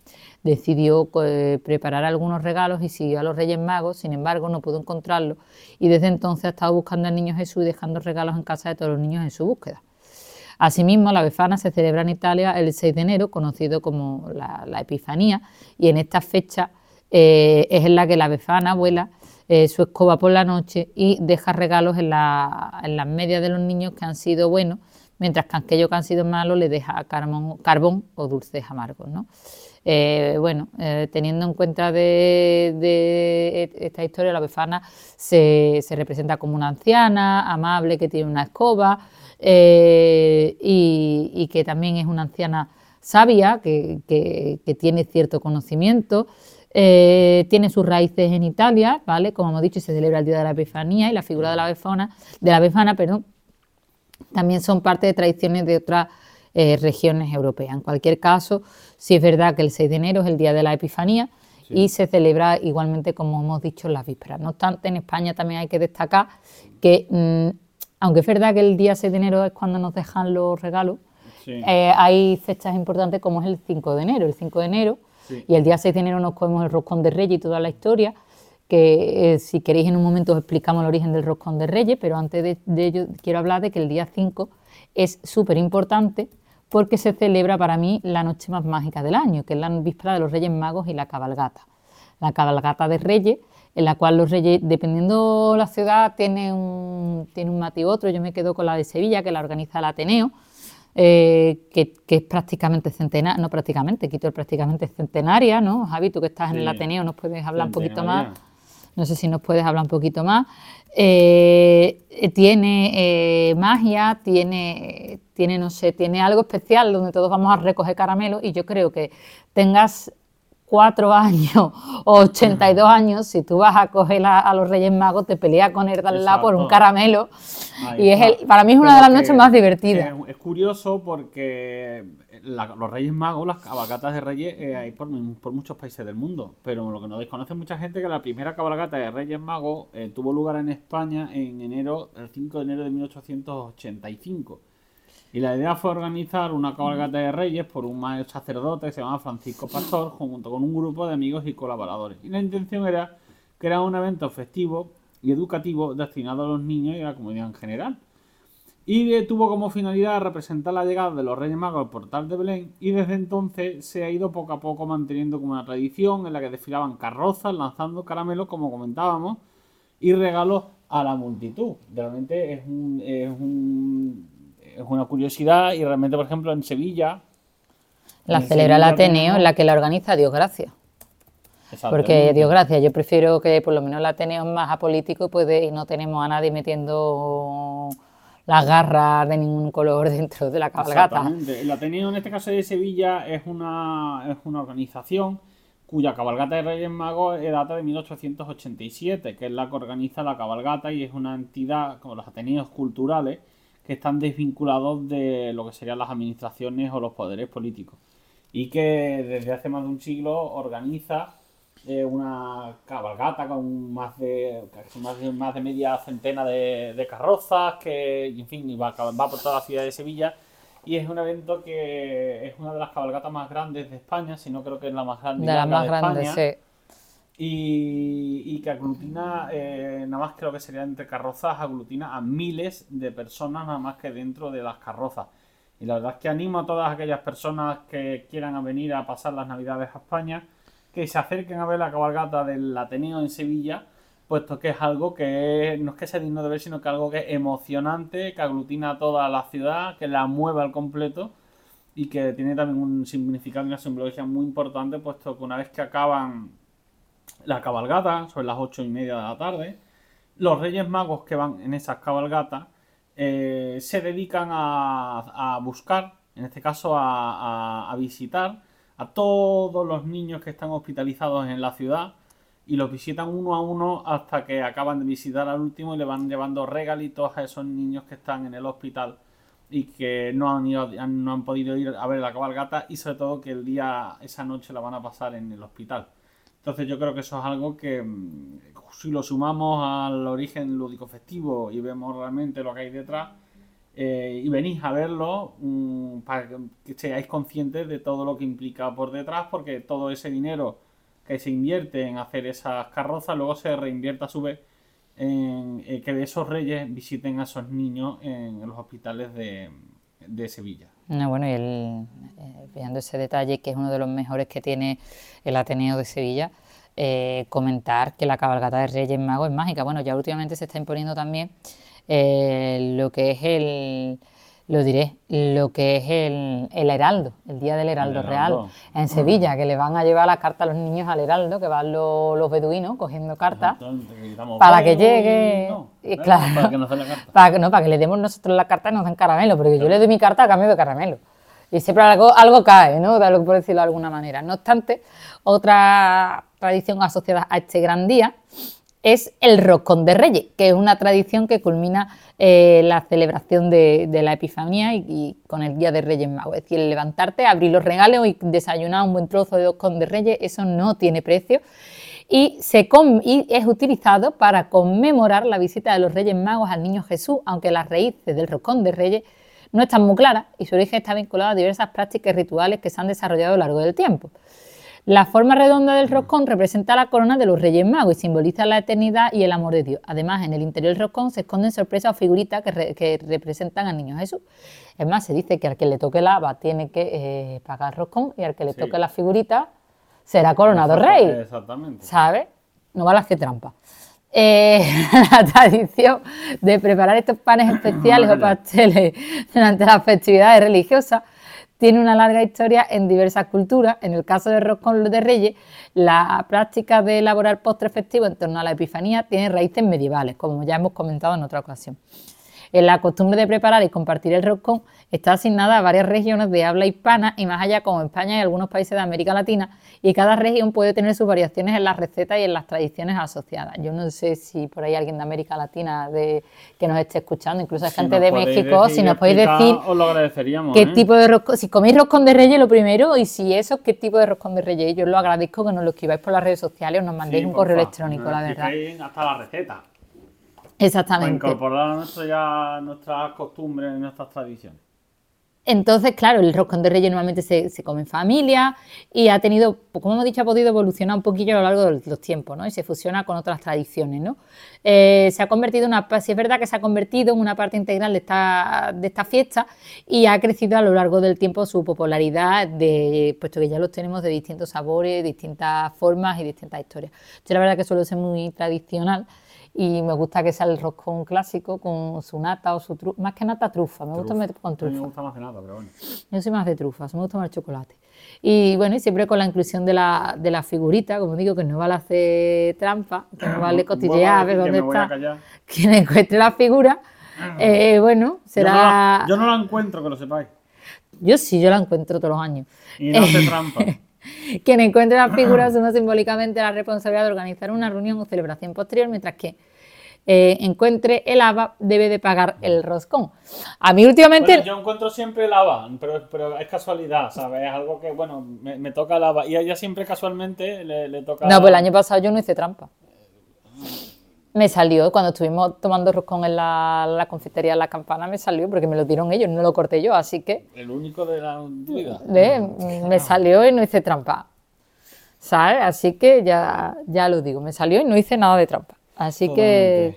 decidió eh, preparar algunos regalos y siguió a los Reyes Magos, sin embargo no pudo encontrarlos y desde entonces ha estado buscando al niño Jesús y dejando regalos en casa de todos los niños en su búsqueda. Asimismo, la Befana se celebra en Italia el 6 de enero, conocido como la, Epifanía, y en esta fecha eh, es en la que la Befana vuela eh, su escoba por la noche y deja regalos en, las medias de los niños que han sido buenos, mientras que aquellos que han sido malos le deja carbón, o dulces amargos. Eh, bueno, teniendo en cuenta de, esta historia, la befana se, representa como una anciana, amable, que tiene una escoba, eh, y, que también es una anciana sabia, que, tiene cierto conocimiento. Eh, tiene sus raíces en Italia, ¿vale? Como hemos dicho, se celebra el Día de la Epifanía y la figura de la befana, de la befana, perdón, también son parte de tradiciones de otras eh, regiones europeas. En cualquier caso, sí es verdad que el 6 de enero es el Día de la Epifanía y se celebra igualmente, como hemos dicho, en las vísperas. No obstante, en España también hay que destacar que mm, aunque es verdad que el día 6 de enero es cuando nos dejan los regalos, eh, hay fechas importantes como es el 5 de enero. El 5 de enero y el día 6 de enero nos comemos el roscón de Reyes y toda la historia, que eh, si queréis en un momento os explicamos el origen del roscón de Reyes, pero antes de, ello quiero hablar de que el día 5 es súper importante porque se celebra para mí la noche más mágica del año, que es la víspera de los Reyes Magos y la cabalgata. La cabalgata de Reyes en la cual los reyes, dependiendo la ciudad, tiene un, tiene un otro. Yo me quedo con la de Sevilla, que la organiza el Ateneo, eh, que, es prácticamente centenaria, no prácticamente, quito el prácticamente centenaria, ¿no? Javi, tú que estás en el Ateneo, ¿nos puedes hablar un poquito más? No sé si nos puedes hablar un poquito más. Eh, tiene eh, magia, tiene, tiene, no sé, tiene algo especial donde todos vamos a recoger caramelos y yo creo que tengas cuatro [LAUGHS] años o 82 años, si tú vas a coger a, los Reyes Magos, te peleas con lado por un caramelo. y es el, para mí es una de las noches más divertidas. Es, curioso porque los Reyes Magos, las cabalgatas de Reyes, eh, hay por, muchos países del mundo. Pero lo que no desconoce mucha gente es que la primera cabalgata de Reyes Magos eh, tuvo lugar en España en enero, el 5 de enero de 1885. Y la idea fue organizar una cabalgata de reyes por un maestro sacerdote que se llamaba Francisco Pastor, junto con un grupo de amigos y colaboradores. Y la intención era crear un evento festivo y educativo destinado a los niños y a la comunidad en general. Y tuvo como finalidad representar la llegada de los Reyes Magos al portal de Belén y desde entonces se ha ido poco a poco manteniendo como una tradición en la que desfilaban carrozas lanzando caramelos como comentábamos y regalos a la multitud. Realmente es un, es un es una curiosidad y realmente, por ejemplo, en Sevilla... La celebra el Ateneo, en la que la organiza Dios Gracias. Porque Dios gracias, yo prefiero que por lo menos el Ateneo es más apolítico puede, y no tenemos a nadie metiendo las garras de ningún color [LAUGHS] dentro de la cabalgata. El Ateneo en este caso de Sevilla es una, es una organización cuya cabalgata de Reyes Magos data de 1887, que es la que organiza la cabalgata y es una entidad como los Ateneos culturales que están desvinculados de lo que serían las administraciones o los poderes políticos. Y que desde hace más de un siglo organiza eh, una cabalgata con más de, más de, más de media centena de, carrozas, que en fin, va, va por toda la ciudad de Sevilla. Y es un evento que es una de las cabalgatas más grandes de España, si no creo que es la más grande. De las más grandes, sí y, que aglutina, eh, nada más creo que sería entre carrozas, aglutina a miles de personas nada más que dentro de las carrozas. Y la verdad es que animo a todas aquellas personas que quieran venir a pasar las navidades a España que se acerquen a ver la cabalgata del Ateneo en Sevilla, puesto que es algo que no es que sea digno de ver, sino que algo que es emocionante, que aglutina a toda la ciudad, que la mueve al completo y que tiene también un significado y una simbología muy importante, puesto que una vez que acaban la cabalgata, sobre las ocho y media de la tarde. Los Reyes Magos que van en esas cabalgatas eh, se dedican a, buscar, en este caso a, visitar a todos los niños que están hospitalizados en la ciudad y los visitan uno a uno hasta que acaban de visitar al último y le van llevando regalitos a esos niños que están en el hospital y que no han, ido, no han podido ir a ver la cabalgata y sobre todo que el día, esa noche la van a pasar en el hospital. Entonces yo creo que eso es algo que mm, si lo sumamos al origen lúdico festivo y vemos realmente lo que hay detrás eh, y venís a verlo mm, para que seáis conscientes de todo lo que implica por detrás porque todo ese dinero que se invierte en hacer esas carrozas, luego se reinvierte a su vez en eh, que esos reyes visiten a esos niños en, los hospitales de, Sevilla. Bueno, y el, eh, ese detalle, que es uno de los mejores que tiene el Ateneo de Sevilla, eh, comentar que la cabalgata de Reyes Magos es mágica. Bueno, ya últimamente se está imponiendo también lo que es el lo diré, lo que es el, el Heraldo, el Día del Heraldo, Real, en Sevilla, que le van a llevar la carta a los niños al Heraldo, que van los, beduinos cogiendo cartas, para que llegue... y, claro, para que nos den la carta. [LAUGHS] Para, no, para que le demos nosotros la carta y nos den caramelo, porque yo le doy mi carta a cambio de caramelo. Y siempre algo, algo cae, ¿no? Por decirlo de alguna manera. No obstante, otra tradición asociada a este gran día es el roscón de Reyes, que es una tradición que culmina eh, la celebración de, la Epifanía y, con el Día de Reyes Magos. Es decir, levantarte, abrir los regalos y desayunar un buen trozo de roscón de Reyes, eso no tiene precio. Y, es utilizado para conmemorar la visita de los Reyes Magos al Niño Jesús, aunque las raíces del roscón de Reyes no están muy claras y su origen está vinculado a diversas prácticas rituales que se han desarrollado a lo largo del tiempo. La forma redonda del roscón representa la corona de los Reyes Magos y simboliza la eternidad y el amor de Dios. Además, en el interior del roscón se esconden sorpresas o figuritas que, representan al niño Jesús. Es más, se dice que al que le toque la haba tiene que eh, pagar roscón y al que le toque la figurita será coronado rey. Exactamente. ¿Sabes? No vale hacer trampa. Eh, [LAUGHS] la tradición de preparar estos panes [LAUGHS] especiales o pasteles durante las festividades religiosas tiene una larga historia en diversas culturas. En el caso de roscón de Reyes, la práctica de elaborar postres festivos en torno a la Epifanía tiene raíces medievales, como ya hemos comentado en otra ocasión. En la costumbre de preparar y compartir el roscón está asignada a varias regiones de habla hispana y más allá como España y algunos países de América Latina y cada región puede tener sus variaciones en las recetas y en las tradiciones asociadas. Yo no sé si por ahí alguien de América Latina de, que nos esté escuchando, incluso hay gente de México, si nos podéis decir qué ¿eh? tipo de roscón, si coméis roscón de reyes lo primero y si eso, qué tipo de roscón de reyes. Yo os lo agradezco que nos lo escribáis por las redes sociales o nos mandéis un correo electrónico, la verdad. Hasta la receta. Exactamente. Incorporar a nuestro ya nuestras costumbres, nuestras tradiciones. Entonces, claro, el roscón de reyes normalmente se, come en familia y ha tenido, como hemos dicho, ha podido evolucionar un poquillo a lo largo de los tiempos, ¿no? Y se fusiona con otras tradiciones, ¿no? Eh, se ha convertido en una, si es verdad que se ha convertido en una parte integral de esta, de esta fiesta y ha crecido a lo largo del tiempo su popularidad, de, puesto que ya los tenemos de distintos sabores, distintas formas y distintas historias. Yo la verdad que suelo ser muy tradicional y me gusta que sea el roscón clásico con su nata o su trufa, más que nata trufa, me gusta meter con trufa. A mí me gusta más de nata, pero bueno. Yo soy más de trufas, me gusta más el chocolate. Y bueno, y siempre con la inclusión de la, de la figurita, como digo, que no vale hacer trampa, que no vale cotillear, a ver dónde está. Quien encuentre la figura, eh, bueno, será... Yo no, la, encuentro, que lo sepáis. Yo sí, yo la encuentro todos los años. Y no hace trampa. [LAUGHS] Quien encuentre la figura asume simbólicamente la responsabilidad de organizar una reunión o celebración posterior, mientras que eh, encuentre el ABA, debe de pagar el roscón. A mí últimamente... yo encuentro siempre el ABA, pero, es casualidad, ¿sabes? Es algo que, bueno, me, toca el ABA y a ella siempre casualmente le, toca... No, pues el año pasado yo no hice trampa. Me salió, cuando estuvimos tomando roscón en la, confitería de la campana, me salió porque me lo dieron ellos, no lo corté yo, así que... El único de la vida. Me salió y no hice trampa. ¿Sabes? Así que ya, ya lo digo, me salió y no hice nada de trampa. Así que,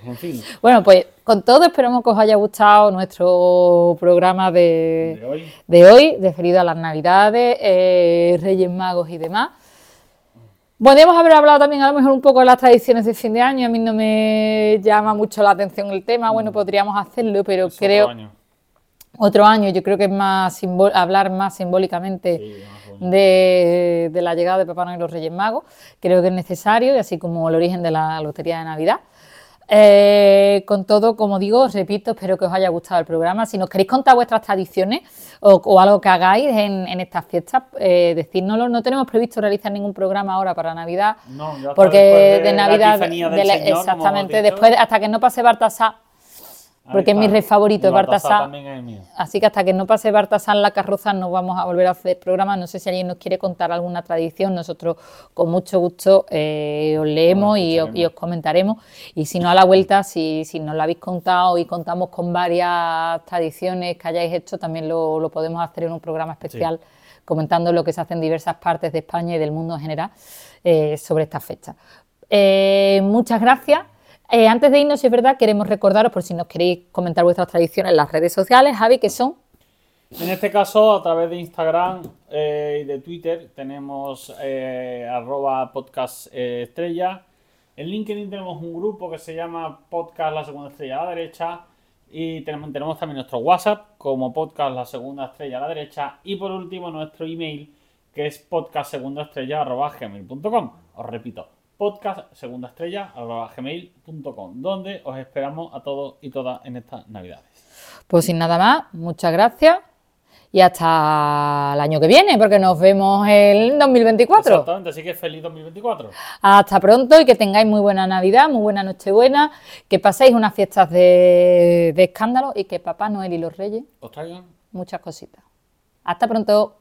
bueno, pues con todo esperamos que os haya gustado nuestro programa de, de hoy, referido a las Navidades, eh, Reyes Magos y demás. Podríamos haber hablado también a lo mejor un poco de las tradiciones de fin de año, a mí no me llama mucho la atención el tema, bueno, mm. podríamos hacerlo, pero creo... Otro año. Otro año, yo creo que es más hablar más simbólicamente de, la llegada de Papá Noel y los Reyes Magos. Creo que es necesario, y así como el origen de la Lotería de Navidad. Eh, con todo, como digo, os repito, espero que os haya gustado el programa. Si nos queréis contar vuestras tradiciones o, o algo que hagáis en, en estas fiestas, eh, decírnoslo. No tenemos previsto realizar ningún programa ahora para Navidad, No, porque de, de la Navidad, del de la- Señor, exactamente, después hasta que no pase Bartasá, porque es mi rey favorito, es Baltasar. también es mío. Así que hasta que no pase Bartasar la carroza no vamos a volver a hacer programa. No sé si alguien nos quiere contar alguna tradición. Nosotros con mucho gusto eh, os leemos y, os, y os comentaremos. Y si no a la vuelta, si, si nos lo habéis contado y contamos con varias tradiciones que hayáis hecho, también lo, lo podemos hacer en un programa especial comentando lo que se hace en diversas partes de España y del mundo en general eh, sobre esta fecha. Eh, muchas gracias. Eh, antes de irnos, si es verdad, queremos recordaros, por si nos queréis comentar vuestras tradiciones en las redes sociales, Javi, que son En este caso, a través de Instagram eh, y de Twitter, tenemos eh, arroba podcast eh. En LinkedIn tenemos un grupo que se llama Podcast La Segunda Estrella a la Derecha. Y tenemos, tenemos también nuestro WhatsApp como Podcast La Segunda Estrella a la Derecha. Y por último, nuestro email que es podcastsegundaestrella.gmail.com. Os repito, podcastsegundaestrella.gmail.com, donde os esperamos a todos y todas en estas navidades. Pues sin nada más, muchas gracias y hasta el año que viene, porque nos vemos en 2024. Exactamente, así que feliz 2024. Hasta pronto y que tengáis muy buena Navidad, muy buena Nochebuena, que paséis unas fiestas de, de escándalo y que Papá Noel y los Reyes Os traigan muchas cositas. Hasta pronto.